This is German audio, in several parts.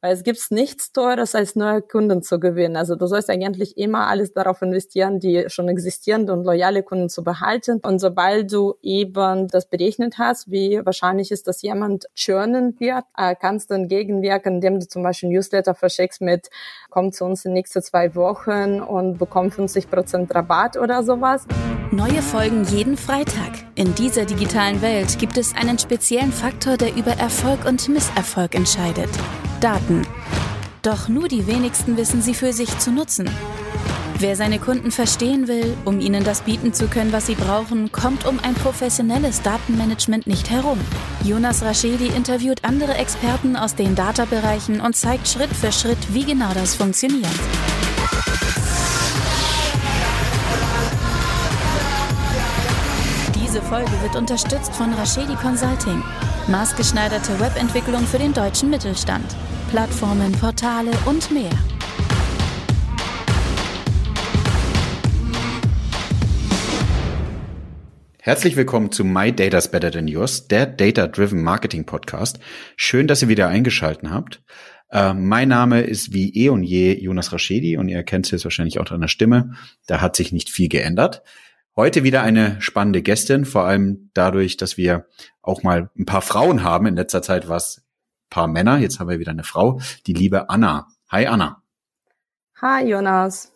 Weil es gibt nichts teures, als neue Kunden zu gewinnen. Also du sollst eigentlich immer alles darauf investieren, die schon existierenden und loyale Kunden zu behalten. Und sobald du eben das berechnet hast, wie wahrscheinlich ist, dass jemand churnen wird, äh, kannst du entgegenwirken, indem du zum Beispiel Newsletter verschickst mit, komm zu uns in den nächsten zwei Wochen und bekomm 50 Prozent Rabatt oder sowas. Neue Folgen jeden Freitag. In dieser digitalen Welt gibt es einen speziellen Faktor, der über Erfolg und Misserfolg entscheidet. Daten. Doch nur die wenigsten wissen sie für sich zu nutzen. Wer seine Kunden verstehen will, um ihnen das bieten zu können, was sie brauchen, kommt um ein professionelles Datenmanagement nicht herum. Jonas Raschedi interviewt andere Experten aus den Data-Bereichen und zeigt Schritt für Schritt, wie genau das funktioniert. Diese Folge wird unterstützt von Raschedi Consulting. Maßgeschneiderte Webentwicklung für den deutschen Mittelstand. Plattformen, Portale und mehr. Herzlich willkommen zu My Data's Better Than Yours, der Data-Driven Marketing Podcast. Schön, dass ihr wieder eingeschalten habt. Äh, mein Name ist wie eh und je Jonas Raschedi und ihr kennt es jetzt wahrscheinlich auch an der Stimme. Da hat sich nicht viel geändert. Heute wieder eine spannende Gästin, vor allem dadurch, dass wir auch mal ein paar Frauen haben. In letzter Zeit war es paar Männer, jetzt haben wir wieder eine Frau, die liebe Anna. Hi Anna. Hi Jonas.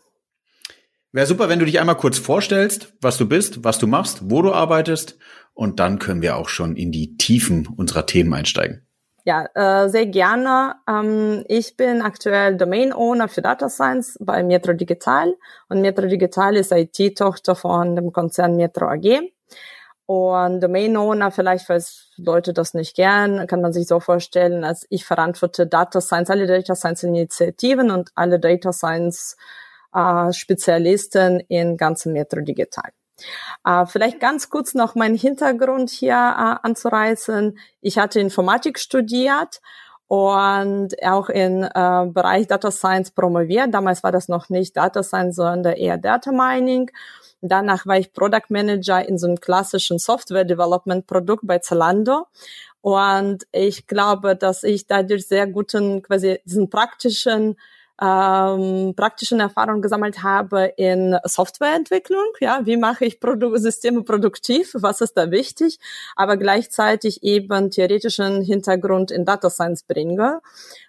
Wäre super, wenn du dich einmal kurz vorstellst, was du bist, was du machst, wo du arbeitest und dann können wir auch schon in die Tiefen unserer Themen einsteigen. Ja, äh, sehr gerne. Ähm, ich bin aktuell Domain Owner für Data Science bei Metro Digital und Metro Digital ist IT-Tochter von dem Konzern Metro AG. Und Domain Owner, vielleicht, falls Leute das nicht gern, kann man sich so vorstellen, als ich verantworte Data Science, alle Data Science Initiativen und alle Data Science äh, Spezialisten in ganzen Metro Digital. Äh, vielleicht ganz kurz noch meinen Hintergrund hier äh, anzureißen. Ich hatte Informatik studiert und auch im äh, Bereich Data Science promoviert. Damals war das noch nicht Data Science, sondern eher Data Mining. Danach war ich Product Manager in so einem klassischen Software Development Produkt bei Zalando. Und ich glaube, dass ich dadurch sehr guten, quasi diesen praktischen ähm, praktischen Erfahrungen gesammelt habe in Softwareentwicklung. Ja, wie mache ich Produ Systeme produktiv? Was ist da wichtig? Aber gleichzeitig eben theoretischen Hintergrund in Data Science bringe,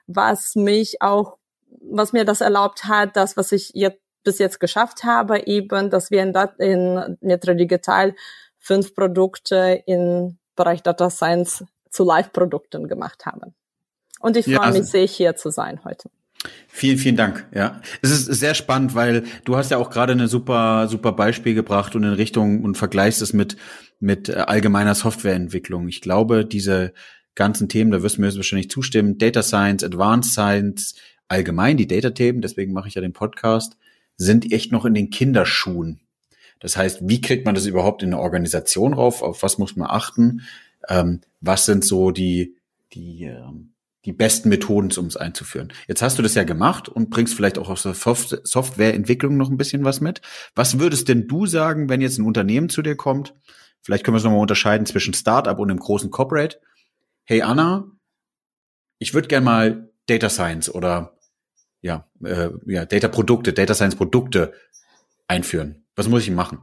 was mich auch, was mir das erlaubt hat, das, was ich jetzt bis jetzt geschafft habe, eben, dass wir in, Dat in Netro Digital fünf Produkte im Bereich Data Science zu Live-Produkten gemacht haben. Und ich freue ja, also mich sehr, hier zu sein heute. Vielen, vielen Dank. Ja, es ist sehr spannend, weil du hast ja auch gerade eine super, super Beispiel gebracht und in Richtung und vergleichst es mit mit äh, allgemeiner Softwareentwicklung. Ich glaube, diese ganzen Themen, da wirst du mir wahrscheinlich zustimmen, Data Science, Advanced Science, allgemein die Data-Themen, deswegen mache ich ja den Podcast, sind echt noch in den Kinderschuhen. Das heißt, wie kriegt man das überhaupt in eine Organisation rauf? Auf was muss man achten? Ähm, was sind so die, die ähm, die besten Methoden, um es einzuführen. Jetzt hast du das ja gemacht und bringst vielleicht auch aus der Softwareentwicklung noch ein bisschen was mit. Was würdest denn du sagen, wenn jetzt ein Unternehmen zu dir kommt? Vielleicht können wir es nochmal unterscheiden zwischen Startup und einem großen Corporate. Hey Anna, ich würde gern mal Data Science oder ja, äh, ja, Data Produkte, Data Science Produkte einführen. Was muss ich machen?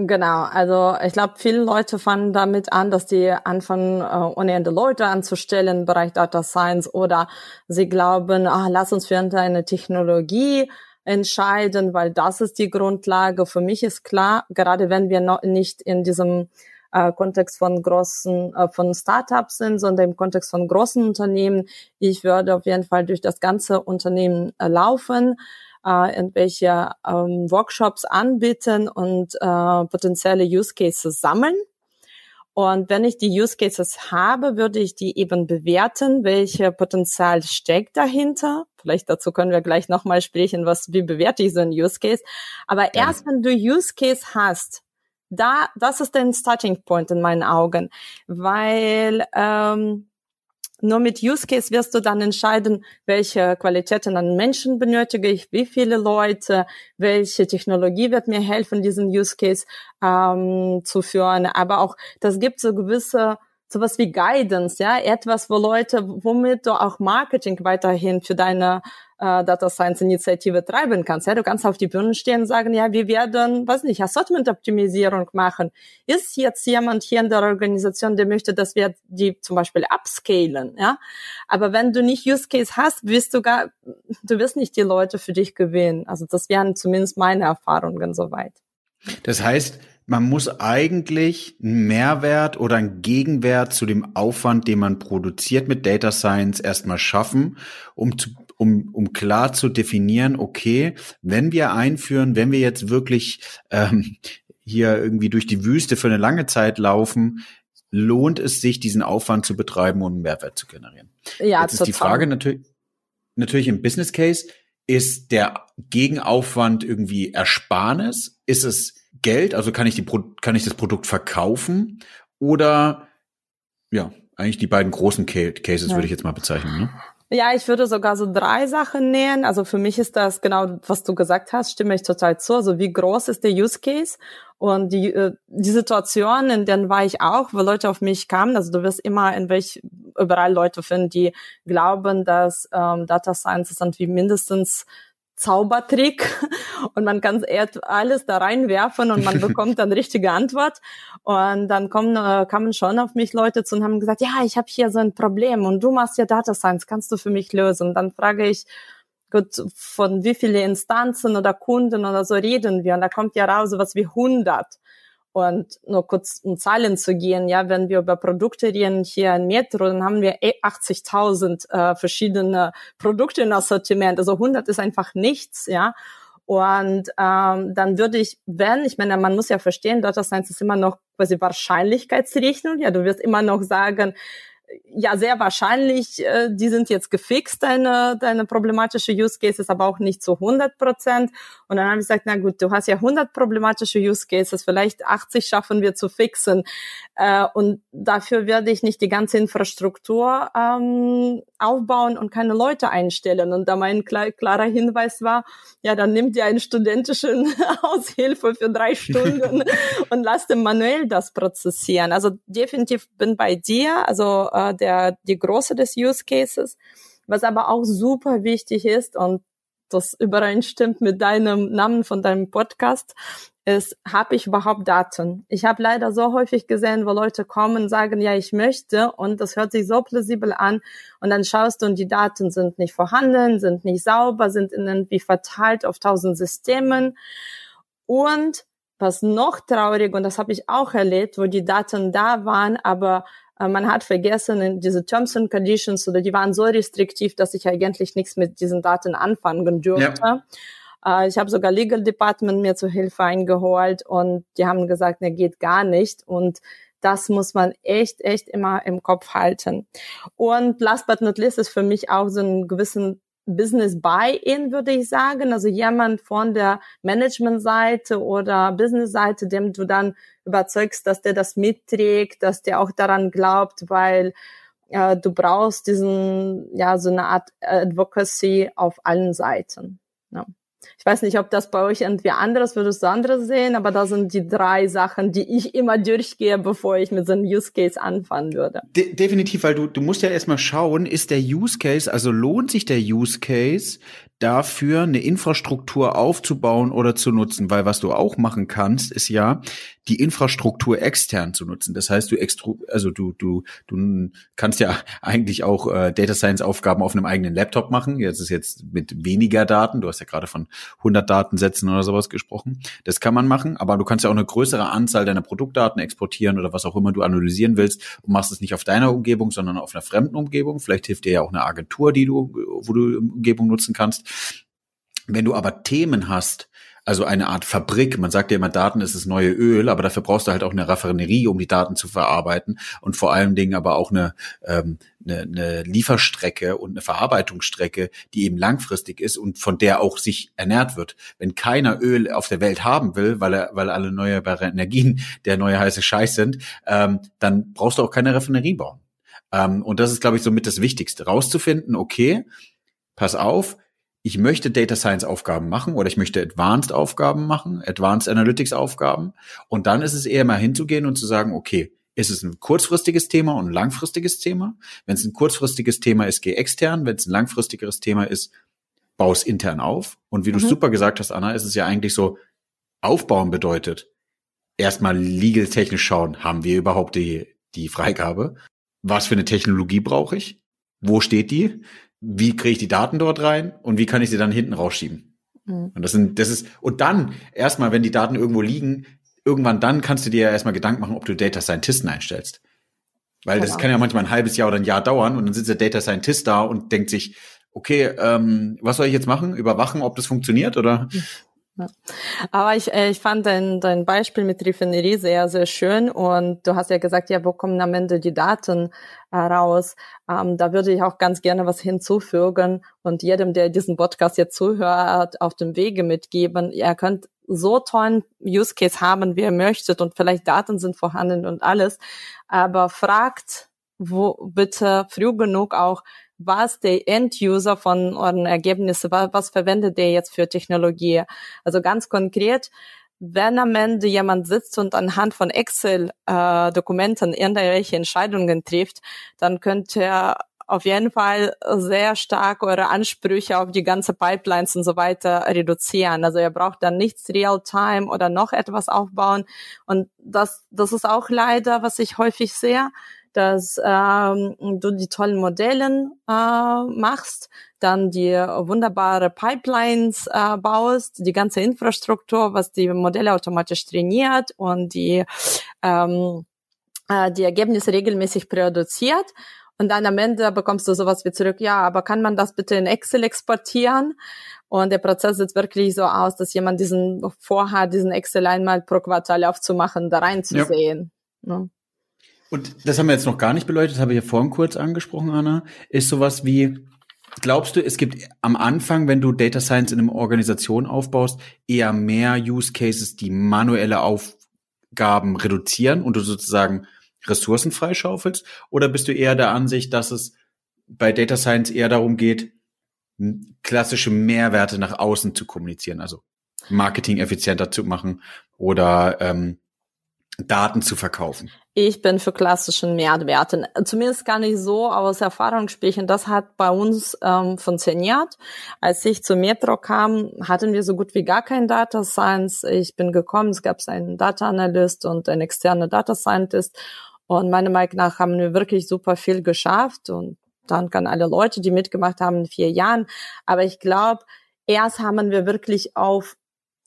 Genau, also ich glaube, viele Leute fangen damit an, dass die anfangen, äh, ohne Ende Leute anzustellen im Bereich Data Science oder sie glauben, ah, lass uns für eine Technologie entscheiden, weil das ist die Grundlage. Für mich ist klar, gerade wenn wir noch nicht in diesem äh, Kontext von großen, äh, von Startups sind, sondern im Kontext von großen Unternehmen, ich würde auf jeden Fall durch das ganze Unternehmen äh, laufen äh, irgendwelche ähm, Workshops anbieten und äh, potenzielle Use Cases sammeln. Und wenn ich die Use Cases habe, würde ich die eben bewerten, welche Potenzial steckt dahinter. Vielleicht dazu können wir gleich nochmal sprechen, was, wie bewerte ich so einen Use Case. Aber ja. erst wenn du Use Case hast, da, das ist ein Starting Point in meinen Augen, weil ähm, nur mit Use Case wirst du dann entscheiden, welche Qualitäten an Menschen benötige ich, wie viele Leute, welche Technologie wird mir helfen, diesen Use Case ähm, zu führen. Aber auch, das gibt so gewisse sowas wie Guidance, ja, etwas, wo Leute, womit du auch Marketing weiterhin für deine äh, Data Science Initiative treiben kannst. Ja, du kannst auf die Bühne stehen und sagen, ja, wir werden, was nicht, Assortment Optimisierung machen. Ist jetzt jemand hier in der Organisation, der möchte, dass wir die zum Beispiel upscalen, ja? Aber wenn du nicht Use Case hast, wirst du gar, du wirst nicht die Leute für dich gewinnen. Also das wären zumindest meine Erfahrungen soweit. Das heißt, man muss eigentlich einen Mehrwert oder einen Gegenwert zu dem Aufwand, den man produziert mit Data Science erstmal schaffen, um zu, um, um klar zu definieren, okay, wenn wir einführen, wenn wir jetzt wirklich ähm, hier irgendwie durch die Wüste für eine lange Zeit laufen, lohnt es sich, diesen Aufwand zu betreiben und einen Mehrwert zu generieren. Ja, Jetzt ist die Frage natürlich, natürlich im Business Case, ist der Gegenaufwand irgendwie Ersparnis? Ist es Geld? Also kann ich die, kann ich das Produkt verkaufen? Oder, ja, eigentlich die beiden großen Cases ja. würde ich jetzt mal bezeichnen. Ne? Ja, ich würde sogar so drei Sachen nähen. Also für mich ist das genau, was du gesagt hast, stimme ich total zu. Also wie groß ist der Use Case? Und die, äh, die Situation, in denen war ich auch, wo Leute auf mich kamen. Also du wirst immer in welch, überall Leute finden, die glauben, dass ähm, Data Science ist wie mindestens Zaubertrick und man kann alles da reinwerfen und man bekommt dann richtige Antwort. Und dann kommen, äh, kamen schon auf mich Leute zu und haben gesagt, ja, ich habe hier so ein Problem und du machst ja Data Science, kannst du für mich lösen? Und dann frage ich, gut, von wie viele Instanzen oder Kunden oder so reden wir? Und da kommt ja raus was wie 100. Und nur kurz um Zahlen zu gehen, ja, wenn wir über Produkte reden hier in Metro, dann haben wir 80.000 eh äh, verschiedene Produkte im Assortiment. Also 100 ist einfach nichts, ja. Und ähm, dann würde ich, wenn, ich meine, man muss ja verstehen, Data Science ist immer noch quasi Wahrscheinlichkeitsrechnung. Ja, du wirst immer noch sagen, ja, sehr wahrscheinlich, äh, die sind jetzt gefixt, deine, deine problematische Use Cases, aber auch nicht zu 100 Prozent. Und dann habe ich gesagt, na gut, du hast ja 100 problematische Use Cases, vielleicht 80 schaffen wir zu fixen. Äh, und dafür werde ich nicht die ganze Infrastruktur ähm, aufbauen und keine Leute einstellen. Und da mein klar, klarer Hinweis war, ja, dann nimmt ihr einen studentischen Aushilfe für drei Stunden und lasst dem manuell das prozessieren. Also definitiv bin bei dir. Also äh, der, die Große des Use Cases. Was aber auch super wichtig ist und das übereinstimmt mit deinem Namen von deinem Podcast, ist, habe ich überhaupt Daten? Ich habe leider so häufig gesehen, wo Leute kommen und sagen, ja, ich möchte und das hört sich so plausibel an und dann schaust du und die Daten sind nicht vorhanden, sind nicht sauber, sind irgendwie verteilt auf tausend Systemen und was noch traurig, und das habe ich auch erlebt, wo die Daten da waren, aber äh, man hat vergessen, diese Terms and Conditions oder die waren so restriktiv, dass ich eigentlich nichts mit diesen Daten anfangen dürfte. Ja. Äh, ich habe sogar Legal Department mir zur Hilfe eingeholt und die haben gesagt, ne, geht gar nicht. Und das muss man echt, echt immer im Kopf halten. Und last but not least ist für mich auch so einen gewissen Business Buy-in, würde ich sagen. Also jemand von der Management-Seite oder Business-Seite, dem du dann überzeugst, dass der das mitträgt, dass der auch daran glaubt, weil äh, du brauchst diesen, ja, so eine Art Advocacy auf allen Seiten. Ja. Ich weiß nicht, ob das bei euch irgendwie anderes, würdest du anderes sehen, aber da sind die drei Sachen, die ich immer durchgehe, bevor ich mit so einem Use Case anfangen würde. De definitiv, weil du, du musst ja erstmal schauen, ist der Use Case, also lohnt sich der Use Case, dafür eine Infrastruktur aufzubauen oder zu nutzen, weil was du auch machen kannst, ist ja die Infrastruktur extern zu nutzen. Das heißt, du extru also du du du kannst ja eigentlich auch äh, Data Science Aufgaben auf einem eigenen Laptop machen. Jetzt ist jetzt mit weniger Daten. Du hast ja gerade von 100 Datensätzen oder sowas gesprochen. Das kann man machen, aber du kannst ja auch eine größere Anzahl deiner Produktdaten exportieren oder was auch immer du analysieren willst und machst es nicht auf deiner Umgebung, sondern auf einer fremden Umgebung. Vielleicht hilft dir ja auch eine Agentur, die du wo du Umgebung nutzen kannst. Wenn du aber Themen hast, also eine Art Fabrik. Man sagt ja immer, Daten ist das neue Öl, aber dafür brauchst du halt auch eine Raffinerie, um die Daten zu verarbeiten und vor allen Dingen aber auch eine, ähm, eine, eine Lieferstrecke und eine Verarbeitungsstrecke, die eben langfristig ist und von der auch sich ernährt wird. Wenn keiner Öl auf der Welt haben will, weil er, weil alle erneuerbare Energien der neue heiße Scheiß sind, ähm, dann brauchst du auch keine Raffinerie bauen. Ähm, und das ist, glaube ich, somit das Wichtigste, rauszufinden, okay, pass auf, ich möchte Data Science Aufgaben machen oder ich möchte Advanced Aufgaben machen, Advanced Analytics Aufgaben. Und dann ist es eher mal hinzugehen und zu sagen, okay, ist es ein kurzfristiges Thema und ein langfristiges Thema. Wenn es ein kurzfristiges Thema ist, geh extern. Wenn es ein langfristigeres Thema ist, bau es intern auf. Und wie mhm. du super gesagt hast, Anna, ist es ja eigentlich so, aufbauen bedeutet, erstmal legal technisch schauen, haben wir überhaupt die, die Freigabe? Was für eine Technologie brauche ich? Wo steht die? Wie kriege ich die Daten dort rein? Und wie kann ich sie dann hinten rausschieben? Mhm. Und das sind, das ist, und dann erstmal, wenn die Daten irgendwo liegen, irgendwann dann kannst du dir ja erstmal Gedanken machen, ob du Data Scientisten einstellst. Weil das genau. kann ja manchmal ein halbes Jahr oder ein Jahr dauern und dann sitzt der Data Scientist da und denkt sich, okay, ähm, was soll ich jetzt machen? Überwachen, ob das funktioniert oder Aber ich, äh, ich fand dein, dein Beispiel mit Raffinerie sehr, sehr schön. Und du hast ja gesagt, ja, wo kommen am Ende die Daten äh, raus? Ähm, da würde ich auch ganz gerne was hinzufügen und jedem, der diesen Podcast jetzt zuhört, auf dem Wege mitgeben. Ihr könnt so tollen Use Case haben, wie ihr möchtet und vielleicht Daten sind vorhanden und alles. Aber fragt, wo bitte früh genug auch, was der End-User von euren Ergebnissen, was, was verwendet der jetzt für Technologie? Also ganz konkret, wenn am Ende jemand sitzt und anhand von Excel-Dokumenten äh, irgendwelche Entscheidungen trifft, dann könnt ihr auf jeden Fall sehr stark eure Ansprüche auf die ganze Pipelines und so weiter reduzieren. Also ihr braucht dann nichts Real-Time oder noch etwas aufbauen. Und das, das ist auch leider, was ich häufig sehe, dass ähm, du die tollen Modellen äh, machst, dann die wunderbare Pipelines äh, baust, die ganze Infrastruktur, was die Modelle automatisch trainiert und die ähm, äh, die Ergebnisse regelmäßig produziert. Und dann am Ende bekommst du sowas wie zurück, ja, aber kann man das bitte in Excel exportieren? Und der Prozess sieht wirklich so aus, dass jemand diesen vorhat, diesen Excel einmal pro Quartal aufzumachen, da reinzusehen. Ja. Ne? Und das haben wir jetzt noch gar nicht beleuchtet, habe ich ja vorhin kurz angesprochen, Anna, ist sowas wie, glaubst du, es gibt am Anfang, wenn du Data Science in einer Organisation aufbaust, eher mehr Use Cases, die manuelle Aufgaben reduzieren und du sozusagen Ressourcen freischaufelst? Oder bist du eher der Ansicht, dass es bei Data Science eher darum geht, klassische Mehrwerte nach außen zu kommunizieren, also Marketing effizienter zu machen oder ähm, Daten zu verkaufen? Ich bin für klassischen Mehrwerten. Zumindest kann ich so aus Erfahrung sprechen. Das hat bei uns ähm, funktioniert. Als ich zu Metro kam, hatten wir so gut wie gar kein Data Science. Ich bin gekommen, es gab einen Data Analyst und einen externen Data Scientist. Und meiner Meinung nach haben wir wirklich super viel geschafft. Und danke an alle Leute, die mitgemacht haben in vier Jahren. Aber ich glaube, erst haben wir wirklich auf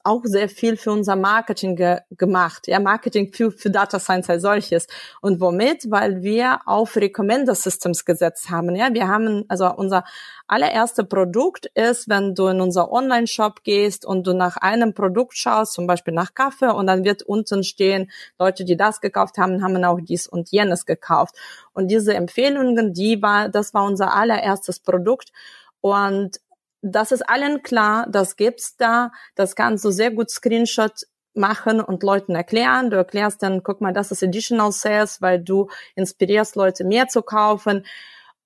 auch sehr viel für unser Marketing ge gemacht, ja, Marketing für, für Data Science als solches. Und womit? Weil wir auf Recommender Systems gesetzt haben, ja. Wir haben, also unser allererste Produkt ist, wenn du in unser Online-Shop gehst und du nach einem Produkt schaust, zum Beispiel nach Kaffee, und dann wird unten stehen, Leute, die das gekauft haben, haben auch dies und jenes gekauft. Und diese Empfehlungen, die war, das war unser allererstes Produkt. Und das ist allen klar, das gibt's da, das kannst du sehr gut Screenshot machen und Leuten erklären. Du erklärst dann, guck mal, das ist Additional Sales, weil du inspirierst Leute mehr zu kaufen.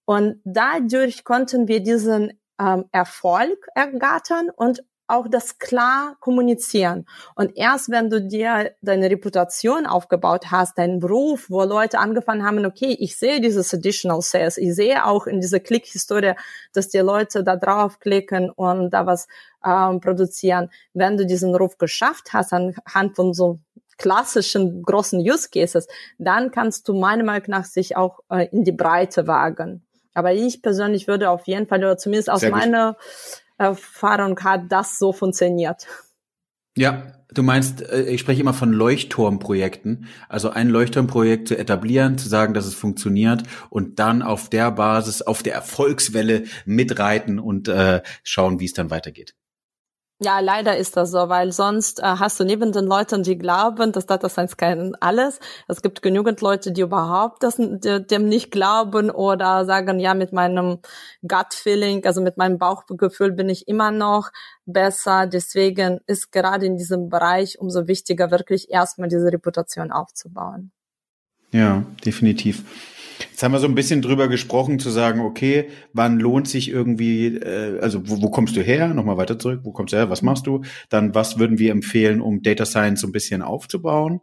Und dadurch konnten wir diesen ähm, Erfolg ergattern und auch das klar kommunizieren. Und erst wenn du dir deine Reputation aufgebaut hast, deinen Beruf, wo Leute angefangen haben, okay, ich sehe dieses Additional Sales, ich sehe auch in dieser Klick-Historie, dass die Leute da draufklicken und da was ähm, produzieren. Wenn du diesen Ruf geschafft hast, anhand von so klassischen großen Use Cases, dann kannst du meiner Meinung nach sich auch äh, in die Breite wagen. Aber ich persönlich würde auf jeden Fall, oder zumindest aus meiner Erfahrung hat das so funktioniert. Ja, du meinst, äh, ich spreche immer von Leuchtturmprojekten. Also ein Leuchtturmprojekt zu etablieren, zu sagen, dass es funktioniert und dann auf der Basis, auf der Erfolgswelle mitreiten und äh, schauen, wie es dann weitergeht. Ja, leider ist das so, weil sonst äh, hast du neben den Leuten, die glauben, dass Data Science kann alles. Es gibt genügend Leute, die überhaupt das, dem nicht glauben oder sagen, ja, mit meinem Gut-Feeling, also mit meinem Bauchgefühl bin ich immer noch besser. Deswegen ist gerade in diesem Bereich umso wichtiger, wirklich erstmal diese Reputation aufzubauen. Ja, definitiv. Jetzt haben wir so ein bisschen drüber gesprochen, zu sagen, okay, wann lohnt sich irgendwie, äh, also wo, wo kommst du her? Nochmal weiter zurück, wo kommst du her? Was machst du? Dann, was würden wir empfehlen, um Data Science so ein bisschen aufzubauen?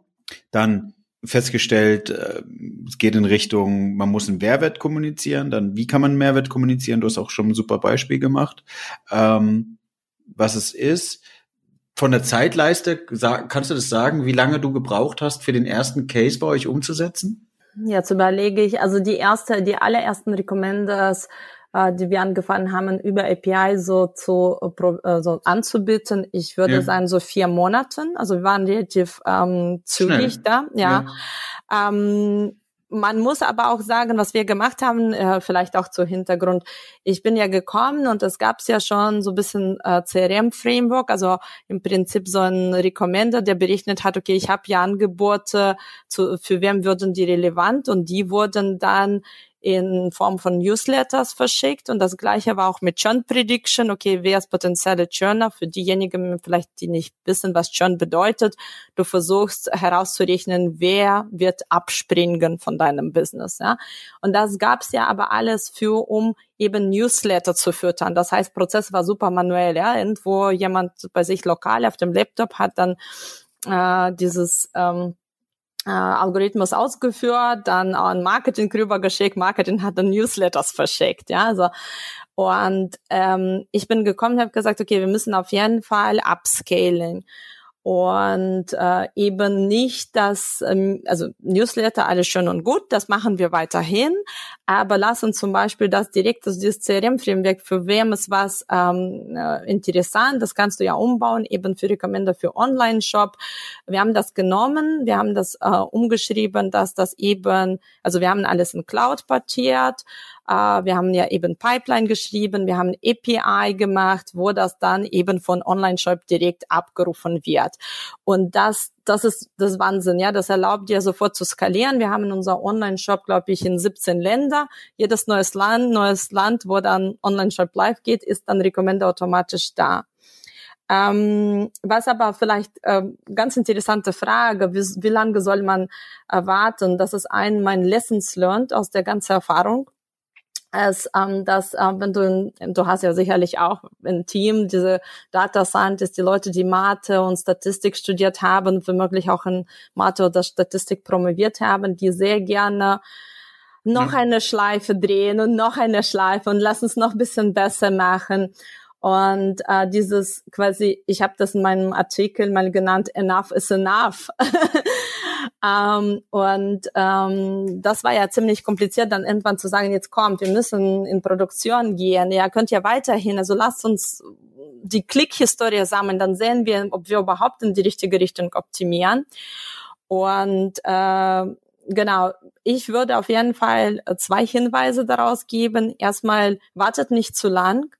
Dann, festgestellt, äh, es geht in Richtung, man muss einen Mehrwert kommunizieren. Dann, wie kann man einen Mehrwert kommunizieren? Du hast auch schon ein super Beispiel gemacht. Ähm, was es ist. Von der Zeitleiste, kannst du das sagen, wie lange du gebraucht hast, für den ersten Case bei euch umzusetzen? Jetzt überlege ich, also die erste, die allerersten Recommenders, äh, die wir angefangen haben, über API so zu äh, so anzubieten. Ich würde ja. sagen, so vier Monaten. Also wir waren relativ ähm, zügig Schnell. da, ja. ja. Ähm, man muss aber auch sagen, was wir gemacht haben, äh, vielleicht auch zu Hintergrund. Ich bin ja gekommen und es gab ja schon so ein bisschen äh, CRM-Framework, also im Prinzip so ein Recommender, der berechnet hat, okay, ich habe ja Angebote, zu, für wem würden die relevant und die wurden dann in Form von Newsletters verschickt und das gleiche war auch mit Churn Prediction. Okay, wer ist potenzielle Churner? Für diejenigen vielleicht, die nicht wissen, was Churn bedeutet, du versuchst herauszurechnen, wer wird abspringen von deinem Business. Ja? Und das gab's ja aber alles für, um eben Newsletter zu füttern. Das heißt, Prozess war super manuell. Ja? Irgendwo jemand bei sich lokal auf dem Laptop hat dann äh, dieses ähm, äh, Algorithmus ausgeführt, dann an Marketing rübergeschickt, Marketing hat dann Newsletters verschickt, ja, also und ähm, ich bin gekommen und habe gesagt, okay, wir müssen auf jeden Fall upscaling und äh, eben nicht das, ähm, also Newsletter, alles schön und gut, das machen wir weiterhin, aber lass uns zum Beispiel das direkt aus dieses CRM-Framework, für wem ist was ähm, äh, interessant, das kannst du ja umbauen, eben für Recommender für Online-Shop. Wir haben das genommen, wir haben das äh, umgeschrieben, dass das eben, also wir haben alles in Cloud portiert, äh, wir haben ja eben Pipeline geschrieben, wir haben API gemacht, wo das dann eben von Online-Shop direkt abgerufen wird. Und das das ist das Wahnsinn, ja. Das erlaubt dir sofort zu skalieren. Wir haben in unser Online-Shop, glaube ich, in 17 Länder. Jedes neues Land, neues Land, wo dann Online-Shop live geht, ist dann Recommender automatisch da. Ähm, was aber vielleicht äh, ganz interessante Frage, wie, wie lange soll man erwarten? Das ist ein mein Lessons learned aus der ganzen Erfahrung als ähm, dass äh, wenn du du hast ja sicherlich auch ein Team diese Data Scientists die Leute die Mathe und Statistik studiert haben womöglich auch in Mathe oder Statistik promoviert haben die sehr gerne noch eine Schleife drehen und noch eine Schleife und lass uns noch ein bisschen besser machen und äh, dieses quasi, ich habe das in meinem Artikel mal genannt, enough is enough. ähm, und ähm, das war ja ziemlich kompliziert, dann irgendwann zu sagen, jetzt kommt, wir müssen in Produktion gehen. Ja, könnt ihr weiterhin, also lasst uns die Klick-Historie sammeln, dann sehen wir, ob wir überhaupt in die richtige Richtung optimieren. Und äh, genau, ich würde auf jeden Fall zwei Hinweise daraus geben. Erstmal, wartet nicht zu lang.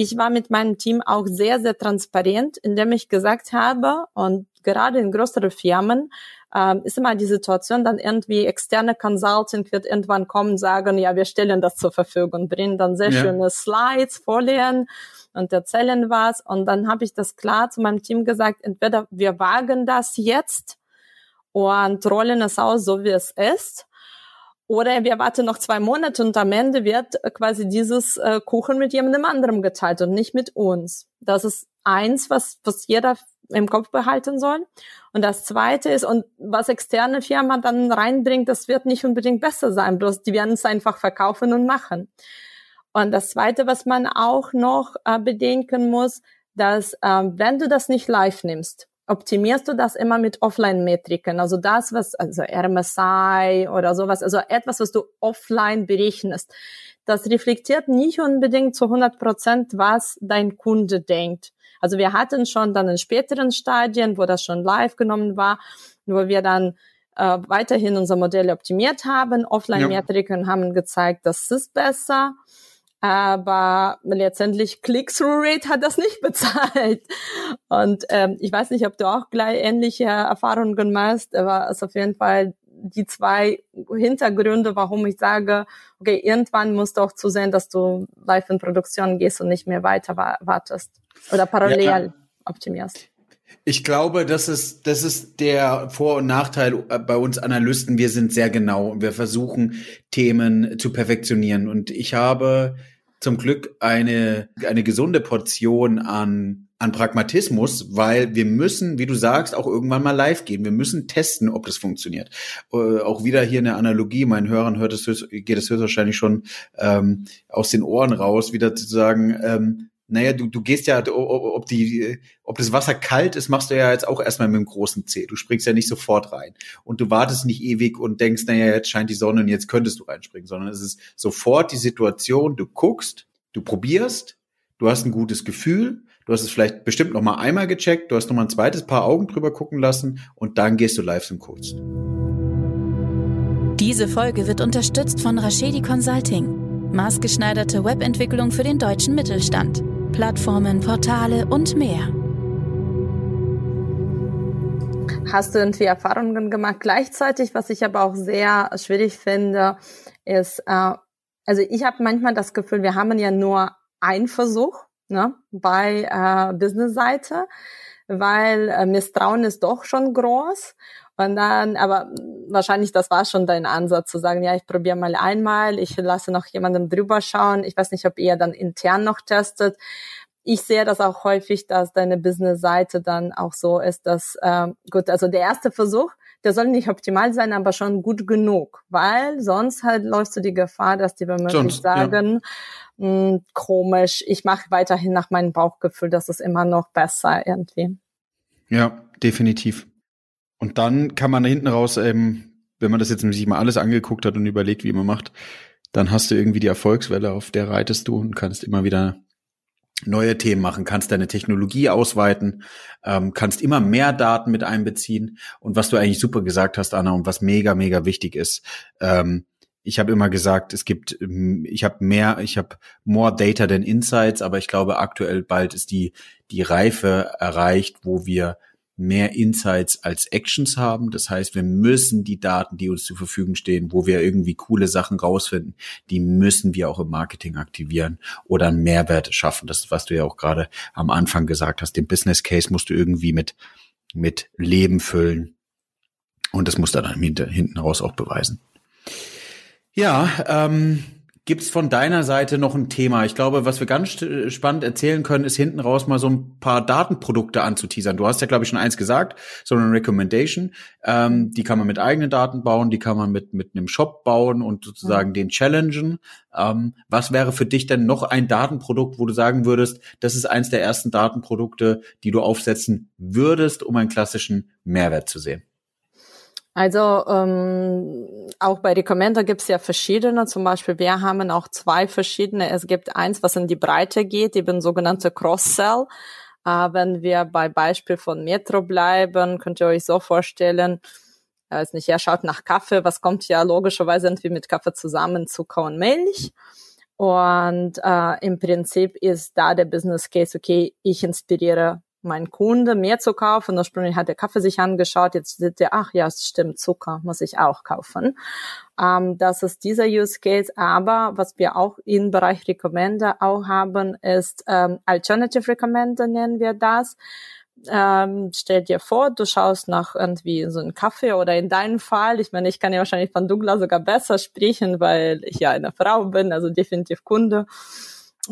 Ich war mit meinem Team auch sehr, sehr transparent, indem ich gesagt habe, und gerade in größeren Firmen ähm, ist immer die Situation, dann irgendwie externe Consulting wird irgendwann kommen und sagen, ja, wir stellen das zur Verfügung, bringen dann sehr ja. schöne Slides, Folien und erzählen was. Und dann habe ich das klar zu meinem Team gesagt, entweder wir wagen das jetzt und rollen es aus, so wie es ist, oder wir warten noch zwei Monate und am Ende wird quasi dieses äh, Kuchen mit jemandem anderem geteilt und nicht mit uns. Das ist eins, was, was jeder im Kopf behalten soll. Und das zweite ist, und was externe Firma dann reinbringt, das wird nicht unbedingt besser sein, bloß die werden es einfach verkaufen und machen. Und das zweite, was man auch noch äh, bedenken muss, dass äh, wenn du das nicht live nimmst, optimierst du das immer mit Offline-Metriken. Also das, was, also RMSI oder sowas, also etwas, was du offline berechnest. Das reflektiert nicht unbedingt zu 100 Prozent, was dein Kunde denkt. Also wir hatten schon dann in späteren Stadien, wo das schon live genommen war, wo wir dann äh, weiterhin unser Modell optimiert haben. Offline-Metriken ja. haben gezeigt, das ist besser aber letztendlich Click-Through-Rate hat das nicht bezahlt. Und ähm, ich weiß nicht, ob du auch gleich ähnliche Erfahrungen machst, aber es ist auf jeden Fall die zwei Hintergründe, warum ich sage, okay, irgendwann musst du auch zusehen, dass du live in Produktion gehst und nicht mehr weiter wartest oder parallel ja, optimierst. Ich glaube, das ist, das ist der Vor- und Nachteil äh, bei uns Analysten. Wir sind sehr genau und wir versuchen Themen zu perfektionieren. Und ich habe zum Glück eine, eine gesunde Portion an an Pragmatismus, weil wir müssen, wie du sagst, auch irgendwann mal live gehen. Wir müssen testen, ob das funktioniert. Äh, auch wieder hier eine Analogie. Meinen Hörern hört es, geht es höchstwahrscheinlich schon ähm, aus den Ohren raus, wieder zu sagen, ähm, naja, du, du gehst ja, ob die, ob das Wasser kalt ist, machst du ja jetzt auch erstmal mit dem großen C. Du springst ja nicht sofort rein. Und du wartest nicht ewig und denkst, naja, jetzt scheint die Sonne und jetzt könntest du reinspringen, sondern es ist sofort die Situation, du guckst, du probierst, du hast ein gutes Gefühl, du hast es vielleicht bestimmt noch mal einmal gecheckt, du hast noch mal ein zweites Paar Augen drüber gucken lassen und dann gehst du live und guckst. Diese Folge wird unterstützt von Rashedi Consulting. Maßgeschneiderte Webentwicklung für den deutschen Mittelstand. Plattformen, Portale und mehr. Hast du irgendwie Erfahrungen gemacht? Gleichzeitig, was ich aber auch sehr schwierig finde, ist, äh, also ich habe manchmal das Gefühl, wir haben ja nur einen Versuch ne, bei äh, Business-Seite, weil äh, Misstrauen ist doch schon groß. Und dann, aber wahrscheinlich das war schon dein Ansatz zu sagen, ja, ich probiere mal einmal, ich lasse noch jemandem drüber schauen. Ich weiß nicht, ob ihr dann intern noch testet. Ich sehe das auch häufig, dass deine Business-Seite dann auch so ist, dass äh, gut, also der erste Versuch, der soll nicht optimal sein, aber schon gut genug, weil sonst halt läufst du die Gefahr, dass die womöglich sagen, ja. mh, hm, komisch, ich mache weiterhin nach meinem Bauchgefühl, das ist immer noch besser irgendwie. Ja, definitiv. Und dann kann man da hinten raus, ähm, wenn man das jetzt sich mal alles angeguckt hat und überlegt, wie man macht, dann hast du irgendwie die Erfolgswelle, auf der reitest du und kannst immer wieder neue Themen machen, kannst deine Technologie ausweiten, ähm, kannst immer mehr Daten mit einbeziehen. Und was du eigentlich super gesagt hast, Anna, und was mega, mega wichtig ist, ähm, ich habe immer gesagt, es gibt, ich habe mehr, ich habe more data than insights, aber ich glaube, aktuell bald ist die die Reife erreicht, wo wir mehr Insights als Actions haben. Das heißt, wir müssen die Daten, die uns zur Verfügung stehen, wo wir irgendwie coole Sachen rausfinden, die müssen wir auch im Marketing aktivieren oder einen Mehrwert schaffen. Das, was du ja auch gerade am Anfang gesagt hast, den Business Case musst du irgendwie mit, mit Leben füllen. Und das muss dann hinten raus auch beweisen. Ja, ähm, Gibt es von deiner Seite noch ein Thema? Ich glaube, was wir ganz spannend erzählen können, ist hinten raus mal so ein paar Datenprodukte anzuteasern. Du hast ja, glaube ich, schon eins gesagt, so eine Recommendation. Ähm, die kann man mit eigenen Daten bauen, die kann man mit, mit einem Shop bauen und sozusagen mhm. den challengen. Ähm, was wäre für dich denn noch ein Datenprodukt, wo du sagen würdest, das ist eins der ersten Datenprodukte, die du aufsetzen würdest, um einen klassischen Mehrwert zu sehen? Also ähm, auch bei Recommender gibt es ja verschiedene. Zum Beispiel wir haben auch zwei verschiedene. Es gibt eins, was in die Breite geht, eben sogenannte Cross-Sell. Äh, wenn wir bei Beispiel von Metro bleiben, könnt ihr euch so vorstellen, weiß nicht, er schaut nach Kaffee, was kommt ja logischerweise irgendwie mit Kaffee zusammen, Zucker und Milch. Und äh, im Prinzip ist da der Business Case, okay, ich inspiriere mein Kunde mehr zu kaufen. Ursprünglich hat der Kaffee sich angeschaut, jetzt sieht er, ach ja, es stimmt, Zucker muss ich auch kaufen. Ähm, das ist dieser Use Case. Aber was wir auch im Bereich Recommender auch haben, ist ähm, Alternative Recommender nennen wir das. Ähm, stell dir vor, du schaust nach irgendwie so einem Kaffee oder in deinem Fall, ich meine, ich kann ja wahrscheinlich von Douglas sogar besser sprechen, weil ich ja eine Frau bin, also definitiv Kunde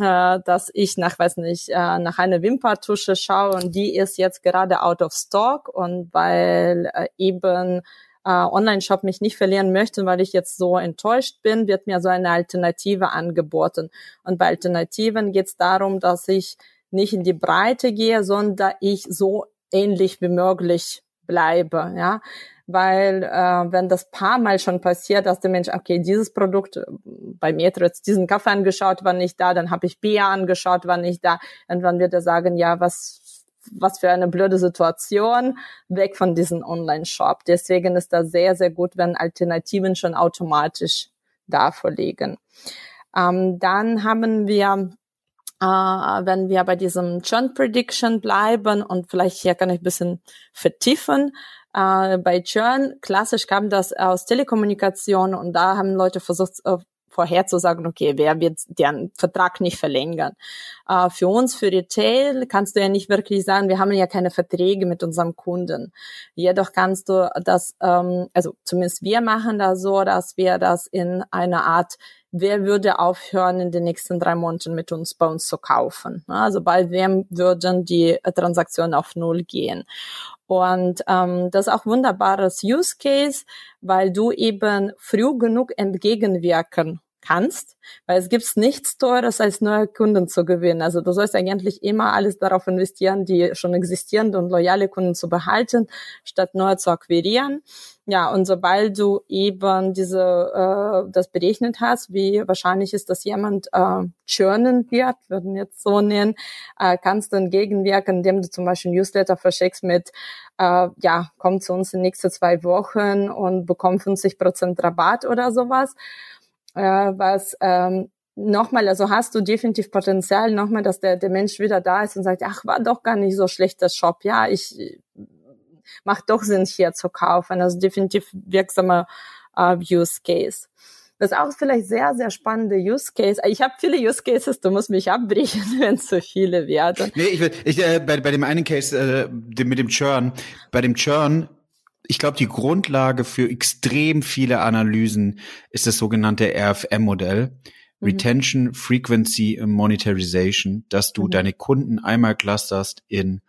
äh, dass ich nach, weiß nicht, äh, nach einer Wimpertusche schaue und die ist jetzt gerade out of stock und weil äh, eben Online-Shop mich nicht verlieren möchte, weil ich jetzt so enttäuscht bin, wird mir so eine Alternative angeboten. Und bei Alternativen geht es darum, dass ich nicht in die Breite gehe, sondern ich so ähnlich wie möglich bleibe. Ja, weil äh, wenn das paar Mal schon passiert, dass der Mensch, okay, dieses Produkt, bei mir jetzt diesen Kaffee angeschaut, war nicht da, dann habe ich Bier angeschaut, war nicht da, irgendwann wird er sagen, ja, was was für eine blöde Situation, weg von diesem Online-Shop. Deswegen ist das sehr, sehr gut, wenn Alternativen schon automatisch da vorliegen. Ähm, dann haben wir äh, wenn wir bei diesem Churn Prediction bleiben und vielleicht hier kann ich ein bisschen vertiefen, äh, bei Churn, klassisch kam das aus Telekommunikation und da haben Leute versucht, äh, vorherzusagen, okay, wer wird deren Vertrag nicht verlängern. Äh, für uns, für Retail, kannst du ja nicht wirklich sagen, wir haben ja keine Verträge mit unserem Kunden. Jedoch kannst du das, ähm, also zumindest wir machen das so, dass wir das in einer Art wer würde aufhören, in den nächsten drei Monaten mit uns bei uns zu kaufen. Also bei wem würden die Transaktionen auf Null gehen. Und ähm, das ist auch wunderbares Use Case, weil du eben früh genug entgegenwirken kannst, weil es gibt nichts teures als neue Kunden zu gewinnen. Also du sollst eigentlich immer alles darauf investieren, die schon existierenden und loyale Kunden zu behalten, statt neue zu akquirieren. Ja, und sobald du eben diese äh, das berechnet hast, wie wahrscheinlich ist, dass jemand äh, churnen wird, würden jetzt so nennen, äh, kannst du entgegenwirken, indem du zum Beispiel Newsletter verschickst mit äh, ja, komm zu uns in nächsten zwei Wochen und bekomm 50 Prozent Rabatt oder sowas äh, was ähm, nochmal, also hast du definitiv Potenzial nochmal, dass der, der Mensch wieder da ist und sagt, ach, war doch gar nicht so schlecht das Shop, ja, ich macht doch Sinn hier zu kaufen, also definitiv wirksamer äh, Use Case. Das ist auch vielleicht sehr, sehr spannende Use Case. Ich habe viele Use Cases, du musst mich abbrechen, wenn es zu viele werden. Nee, ich will, ich, äh, bei, bei dem einen Case äh, dem, mit dem Churn, bei dem Churn ich glaube, die Grundlage für extrem viele Analysen ist das sogenannte RFM-Modell. Mhm. Retention, Frequency, Monetarization, dass du mhm. deine Kunden einmal clusterst in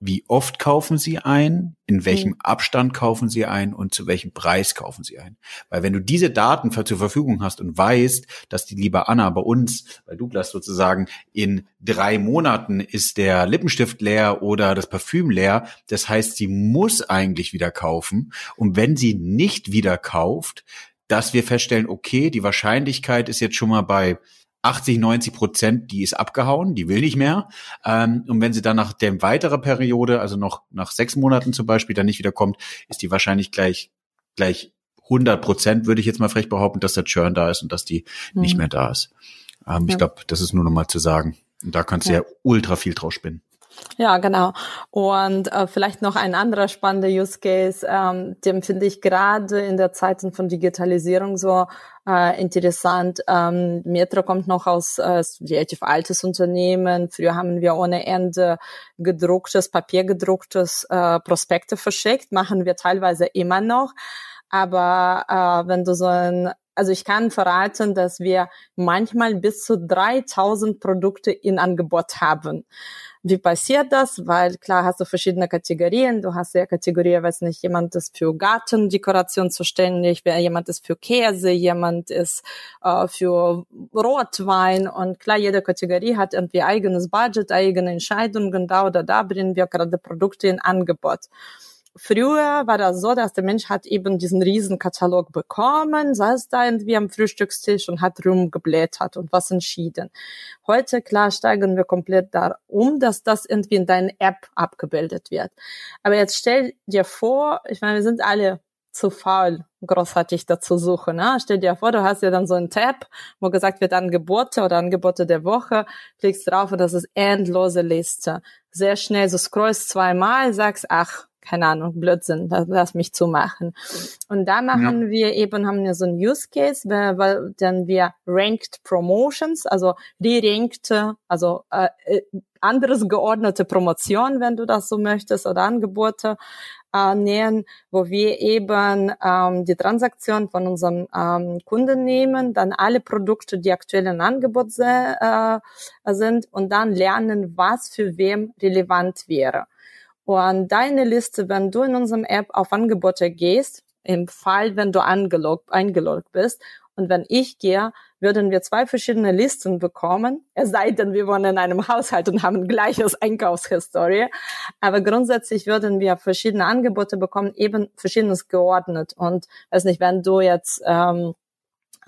wie oft kaufen sie ein, in welchem mhm. Abstand kaufen sie ein und zu welchem Preis kaufen sie ein. Weil wenn du diese Daten zur Verfügung hast und weißt, dass die liebe Anna bei uns, bei Douglas sozusagen, in drei Monaten ist der Lippenstift leer oder das Parfüm leer, das heißt, sie muss eigentlich wieder kaufen. Und wenn sie nicht wieder kauft, dass wir feststellen, okay, die Wahrscheinlichkeit ist jetzt schon mal bei 80, 90 Prozent, die ist abgehauen, die will nicht mehr. Ähm, und wenn sie dann nach der weiteren Periode, also noch nach sechs Monaten zum Beispiel, dann nicht wiederkommt, ist die wahrscheinlich gleich, gleich 100 Prozent, würde ich jetzt mal frech behaupten, dass der Churn da ist und dass die mhm. nicht mehr da ist. Ähm, ja. Ich glaube, das ist nur noch mal zu sagen. Und da kannst du ja. ja ultra viel draus spinnen. Ja, genau. Und äh, vielleicht noch ein anderer spannender Use Case, ähm, den finde ich gerade in der Zeiten von Digitalisierung so äh, interessant. Ähm, Metro kommt noch aus äh, relativ altes Unternehmen. Früher haben wir ohne Ende gedrucktes, papiergedrucktes äh, Prospekte verschickt, machen wir teilweise immer noch. Aber äh, wenn du so ein also ich kann verraten, dass wir manchmal bis zu 3000 Produkte in Angebot haben. Wie passiert das? Weil klar hast du verschiedene Kategorien. Du hast ja Kategorie, weiß nicht, jemand ist für Gartendekoration zuständig, jemand ist für Käse, jemand ist äh, für Rotwein. Und klar, jede Kategorie hat irgendwie eigenes Budget, eigene Entscheidungen. Da oder da bringen wir gerade Produkte in Angebot. Früher war das so, dass der Mensch hat eben diesen Riesenkatalog bekommen, saß da irgendwie am Frühstückstisch und hat rumgeblättert und was entschieden. Heute, klar, steigen wir komplett da um, dass das irgendwie in deiner App abgebildet wird. Aber jetzt stell dir vor, ich meine, wir sind alle zu faul, großartig dazu suchen. Ne? Stell dir vor, du hast ja dann so einen Tab, wo gesagt wird Angebote oder Angebote der Woche, klickst drauf und das ist endlose Liste. Sehr schnell, so scrollst zweimal, sagst, ach, keine Ahnung, Blödsinn, lass mich zumachen. Und da machen ja. wir eben, haben wir so ein Use Case, weil, weil dann wir Ranked Promotions, also re-rankte, also äh, äh, anderes geordnete Promotion, wenn du das so möchtest, oder Angebote äh, nähen, wo wir eben ähm, die Transaktion von unserem ähm, Kunden nehmen, dann alle Produkte, die aktuell im Angebot äh, sind und dann lernen, was für wem relevant wäre. Und deine Liste, wenn du in unserem App auf Angebote gehst, im Fall, wenn du eingeloggt, eingeloggt bist, und wenn ich gehe, würden wir zwei verschiedene Listen bekommen. Es sei denn, wir wohnen in einem Haushalt und haben gleiches Einkaufshistorie. Aber grundsätzlich würden wir verschiedene Angebote bekommen, eben verschiedenes geordnet. Und weiß nicht, wenn du jetzt ähm,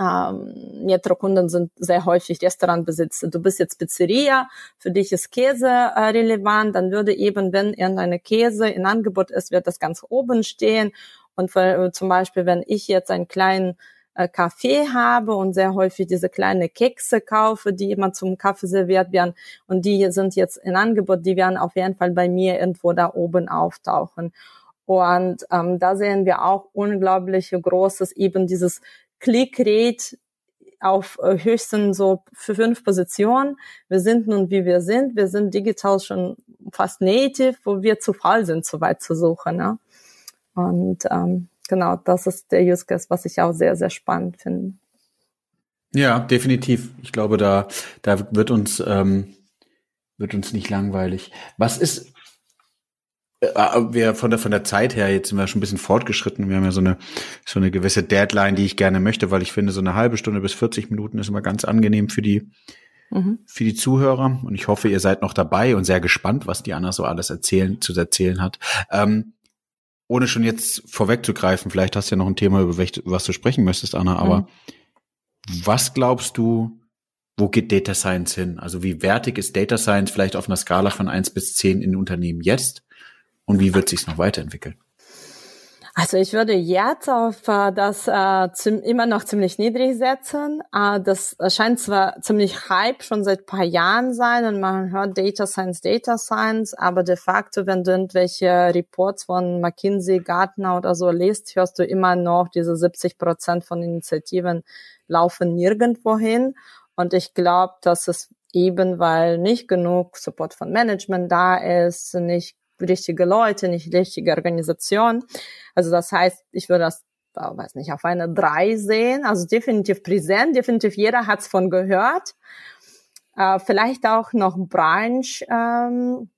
ähm, Metro-Kunden sind sehr häufig Restaurantbesitzer. Du bist jetzt Pizzeria, für dich ist Käse äh, relevant, dann würde eben, wenn irgendeine Käse in Angebot ist, wird das ganz oben stehen. Und für, äh, zum Beispiel, wenn ich jetzt einen kleinen äh, Kaffee habe und sehr häufig diese kleine Kekse kaufe, die immer zum Kaffee serviert werden und die sind jetzt in Angebot, die werden auf jeden Fall bei mir irgendwo da oben auftauchen. Und ähm, da sehen wir auch unglaublich großes eben dieses Click-Rate auf äh, höchsten so für fünf Positionen. Wir sind nun, wie wir sind. Wir sind digital schon fast native, wo wir zu faul sind, so weit zu suchen. Ne? Und ähm, genau, das ist der Use Case, was ich auch sehr, sehr spannend finde. Ja, definitiv. Ich glaube, da, da wird uns, ähm, wird uns nicht langweilig. Was ist, wir von der, von der Zeit her, jetzt sind wir schon ein bisschen fortgeschritten. Wir haben ja so eine, so eine gewisse Deadline, die ich gerne möchte, weil ich finde, so eine halbe Stunde bis 40 Minuten ist immer ganz angenehm für die, mhm. für die Zuhörer. Und ich hoffe, ihr seid noch dabei und sehr gespannt, was die Anna so alles erzählen, zu erzählen hat. Ähm, ohne schon jetzt vorwegzugreifen, vielleicht hast du ja noch ein Thema, über was du sprechen möchtest, Anna, aber mhm. was glaubst du, wo geht Data Science hin? Also wie wertig ist Data Science vielleicht auf einer Skala von eins bis zehn in Unternehmen jetzt? Und wie wird sich noch weiterentwickeln? Also ich würde jetzt auf äh, das äh, immer noch ziemlich niedrig setzen. Äh, das scheint zwar ziemlich Hype schon seit paar Jahren sein und man hört Data Science, Data Science, aber de facto, wenn du irgendwelche Reports von McKinsey, Gartner oder so liest, hörst du immer noch diese 70 Prozent von Initiativen laufen nirgendwo hin. Und ich glaube, dass es eben, weil nicht genug Support von Management da ist, nicht richtige Leute, nicht richtige Organisation. Also das heißt, ich würde das äh, weiß nicht, auf eine drei sehen. Also definitiv präsent, definitiv jeder hat's von gehört. Äh, vielleicht auch noch Branch ähm,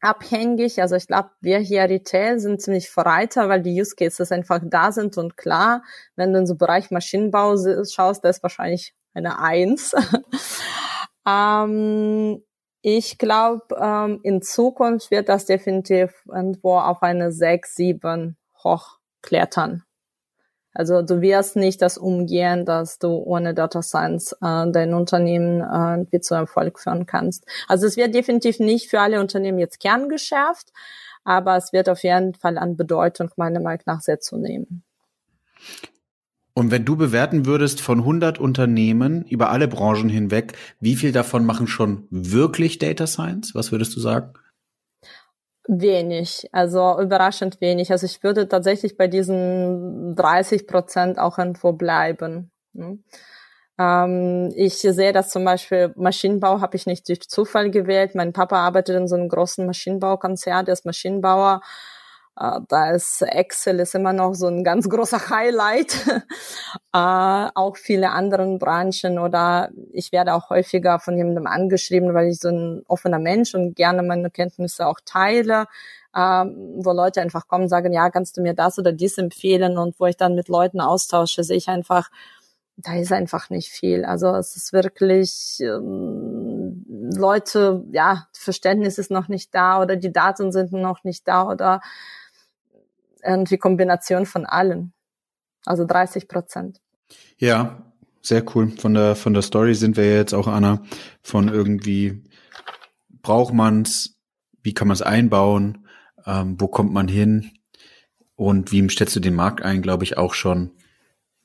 abhängig. Also ich glaube, wir hier Retail sind ziemlich Vorreiter, weil die Use Cases einfach da sind und klar, wenn du in so Bereich Maschinenbau schaust, da ist wahrscheinlich eine Eins. ähm, ich glaube, ähm, in Zukunft wird das definitiv irgendwo auf eine 6, 7 hochklettern. Also du wirst nicht das umgehen, dass du ohne Data Science äh, dein Unternehmen äh, zu Erfolg führen kannst. Also es wird definitiv nicht für alle Unternehmen jetzt Kerngeschäft, aber es wird auf jeden Fall an Bedeutung meiner Meinung nach sehr zunehmen. Und wenn du bewerten würdest von 100 Unternehmen über alle Branchen hinweg, wie viel davon machen schon wirklich Data Science? Was würdest du sagen? Wenig, also überraschend wenig. Also ich würde tatsächlich bei diesen 30 Prozent auch irgendwo bleiben. Hm. Ähm, ich sehe das zum Beispiel, Maschinenbau habe ich nicht durch Zufall gewählt. Mein Papa arbeitet in so einem großen Maschinenbaukonzern, der ist Maschinenbauer. Uh, da ist Excel ist immer noch so ein ganz großer Highlight. uh, auch viele anderen Branchen oder ich werde auch häufiger von jemandem angeschrieben, weil ich so ein offener Mensch und gerne meine Kenntnisse auch teile, uh, wo Leute einfach kommen sagen, ja, kannst du mir das oder dies empfehlen und wo ich dann mit Leuten austausche, sehe ich einfach, da ist einfach nicht viel. Also es ist wirklich ähm, Leute, ja, Verständnis ist noch nicht da oder die Daten sind noch nicht da oder irgendwie Kombination von allen. Also 30 Prozent. Ja, sehr cool. Von der, von der Story sind wir jetzt auch, Anna, von irgendwie braucht man's, wie kann man es einbauen, ähm, wo kommt man hin und wie stellst du den Markt ein, glaube ich, auch schon,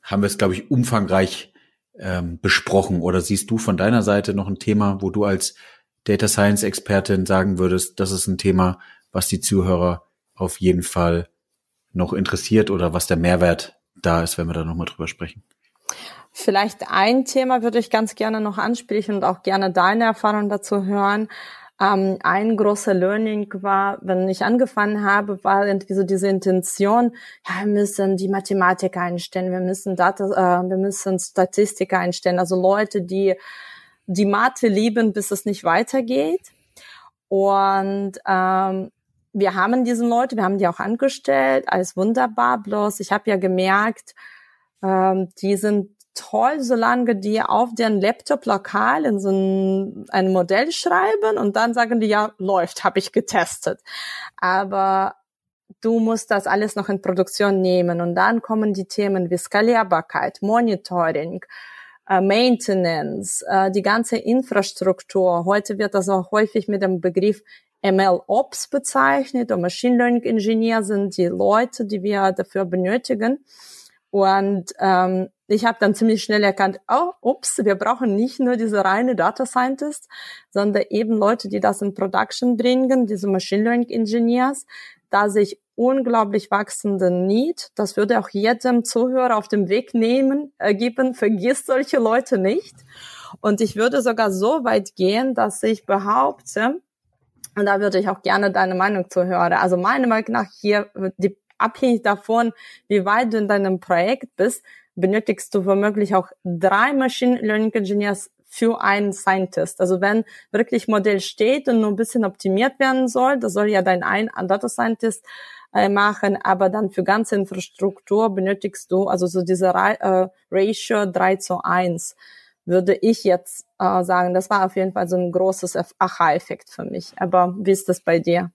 haben wir es, glaube ich, umfangreich ähm, besprochen. Oder siehst du von deiner Seite noch ein Thema, wo du als Data Science Expertin sagen würdest, das ist ein Thema, was die Zuhörer auf jeden Fall noch interessiert oder was der Mehrwert da ist, wenn wir da nochmal drüber sprechen? Vielleicht ein Thema würde ich ganz gerne noch ansprechen und auch gerne deine Erfahrung dazu hören. Ähm, ein großer Learning war, wenn ich angefangen habe, war irgendwie so diese Intention, ja, wir müssen die Mathematik einstellen, wir müssen Data, äh, wir müssen Statistik einstellen, also Leute, die die Mathe lieben, bis es nicht weitergeht. Und ähm, wir haben diese Leute, wir haben die auch angestellt, alles wunderbar. Bloß ich habe ja gemerkt, ähm, die sind toll, solange die auf deren Laptop lokal in so ein, ein Modell schreiben und dann sagen die, ja, läuft, habe ich getestet. Aber du musst das alles noch in Produktion nehmen und dann kommen die Themen wie Skalierbarkeit, Monitoring, äh, Maintenance, äh, die ganze Infrastruktur. Heute wird das auch häufig mit dem Begriff ML-Ops bezeichnet oder Machine Learning Engineer sind die Leute, die wir dafür benötigen. Und ähm, ich habe dann ziemlich schnell erkannt, oh, ups, wir brauchen nicht nur diese reine Data Scientist, sondern eben Leute, die das in Production bringen, diese Machine Learning Engineers, da sich unglaublich wachsenden Need. Das würde auch jedem Zuhörer auf dem Weg nehmen, äh, geben. Vergiss solche Leute nicht. Und ich würde sogar so weit gehen, dass ich behaupte, und da würde ich auch gerne deine Meinung zu hören. Also meine Meinung nach hier, die, abhängig davon, wie weit du in deinem Projekt bist, benötigst du womöglich auch drei Machine Learning Engineers für einen Scientist. Also wenn wirklich Modell steht und nur ein bisschen optimiert werden soll, das soll ja dein ein Data Scientist äh, machen, aber dann für ganze Infrastruktur benötigst du also so diese äh, Ratio 3 zu 1 würde ich jetzt äh, sagen, das war auf jeden Fall so ein großes Aha-Effekt für mich. Aber wie ist das bei dir?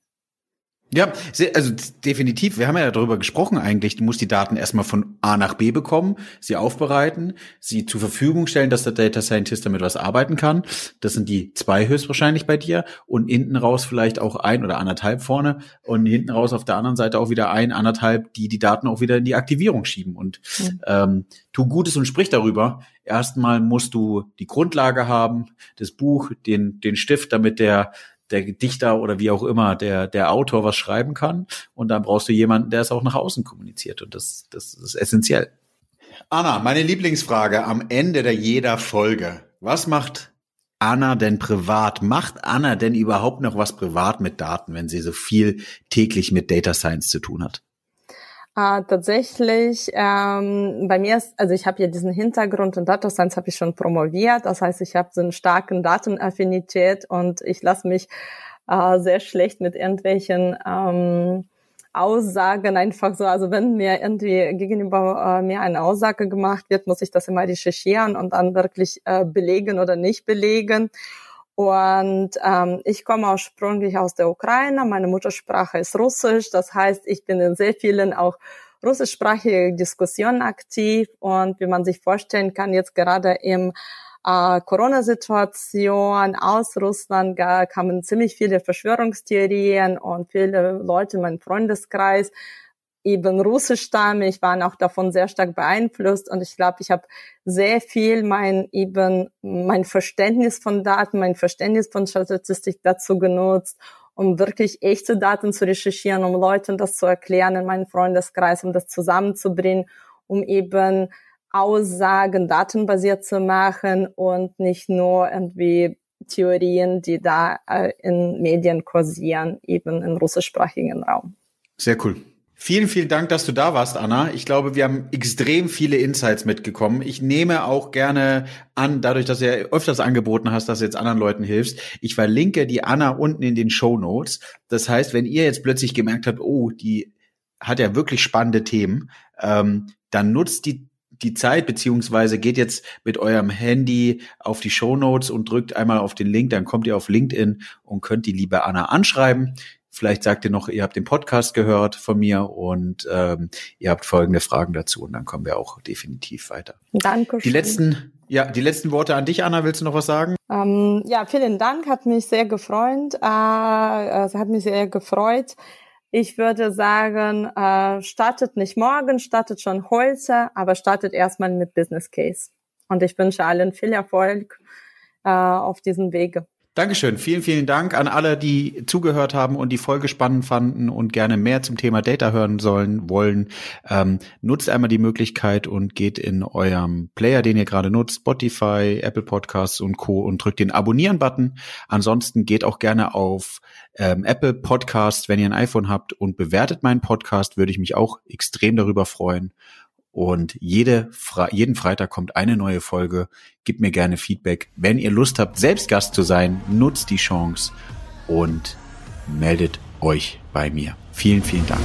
Ja, also definitiv. Wir haben ja darüber gesprochen eigentlich. Du musst die Daten erstmal von A nach B bekommen, sie aufbereiten, sie zur Verfügung stellen, dass der Data Scientist damit was arbeiten kann. Das sind die zwei höchstwahrscheinlich bei dir. Und hinten raus vielleicht auch ein oder anderthalb vorne. Und hinten raus auf der anderen Seite auch wieder ein, anderthalb, die die Daten auch wieder in die Aktivierung schieben. Und mhm. ähm, tu Gutes und sprich darüber. Erstmal musst du die Grundlage haben, das Buch, den, den Stift, damit der der Dichter oder wie auch immer, der, der Autor was schreiben kann. Und dann brauchst du jemanden, der es auch nach außen kommuniziert. Und das, das ist essentiell. Anna, meine Lieblingsfrage am Ende der jeder Folge. Was macht Anna denn privat? Macht Anna denn überhaupt noch was privat mit Daten, wenn sie so viel täglich mit Data Science zu tun hat? Äh, tatsächlich, ähm, bei mir ist, also ich habe ja diesen Hintergrund in Data Science habe ich schon promoviert. Das heißt, ich habe so einen starken Datenaffinität und ich lasse mich äh, sehr schlecht mit irgendwelchen ähm, Aussagen einfach so, also wenn mir irgendwie gegenüber äh, mir eine Aussage gemacht wird, muss ich das immer recherchieren und dann wirklich äh, belegen oder nicht belegen. Und ähm, ich komme ursprünglich aus der Ukraine. Meine Muttersprache ist Russisch. Das heißt, ich bin in sehr vielen auch russischsprachigen Diskussionen aktiv. Und wie man sich vorstellen kann, jetzt gerade im äh, Corona-Situation aus Russland kamen ziemlich viele Verschwörungstheorien und viele Leute in meinem Freundeskreis eben russischstammig, waren auch davon sehr stark beeinflusst und ich glaube, ich habe sehr viel mein eben mein Verständnis von Daten, mein Verständnis von Statistik dazu genutzt, um wirklich echte Daten zu recherchieren, um Leuten das zu erklären in meinem Freundeskreis, um das zusammenzubringen, um eben Aussagen datenbasiert zu machen und nicht nur irgendwie Theorien, die da äh, in Medien kursieren, eben im russischsprachigen Raum. Sehr cool. Vielen, vielen Dank, dass du da warst, Anna. Ich glaube, wir haben extrem viele Insights mitgekommen. Ich nehme auch gerne an, dadurch, dass du ja öfters angeboten hast, dass du jetzt anderen Leuten hilfst. Ich verlinke die Anna unten in den Show Notes. Das heißt, wenn ihr jetzt plötzlich gemerkt habt, oh, die hat ja wirklich spannende Themen, ähm, dann nutzt die die Zeit, beziehungsweise geht jetzt mit eurem Handy auf die Show Notes und drückt einmal auf den Link, dann kommt ihr auf LinkedIn und könnt die liebe Anna anschreiben. Vielleicht sagt ihr noch, ihr habt den Podcast gehört von mir und ähm, ihr habt folgende Fragen dazu und dann kommen wir auch definitiv weiter. Danke. Die letzten, ja, die letzten Worte an dich, Anna. Willst du noch was sagen? Ähm, ja, vielen Dank. Hat mich sehr gefreut. Äh, es hat mich sehr gefreut. Ich würde sagen, äh, startet nicht morgen, startet schon heute, aber startet erstmal mit Business Case. Und ich wünsche allen viel Erfolg äh, auf diesem Wege. Dankeschön. Vielen, vielen Dank an alle, die zugehört haben und die Folge spannend fanden und gerne mehr zum Thema Data hören sollen, wollen. Ähm, nutzt einmal die Möglichkeit und geht in eurem Player, den ihr gerade nutzt, Spotify, Apple Podcasts und Co. und drückt den Abonnieren-Button. Ansonsten geht auch gerne auf ähm, Apple Podcasts, wenn ihr ein iPhone habt und bewertet meinen Podcast, würde ich mich auch extrem darüber freuen. Und jede Fre jeden Freitag kommt eine neue Folge. Gebt mir gerne Feedback. Wenn ihr Lust habt, selbst Gast zu sein, nutzt die Chance und meldet euch bei mir. Vielen, vielen Dank.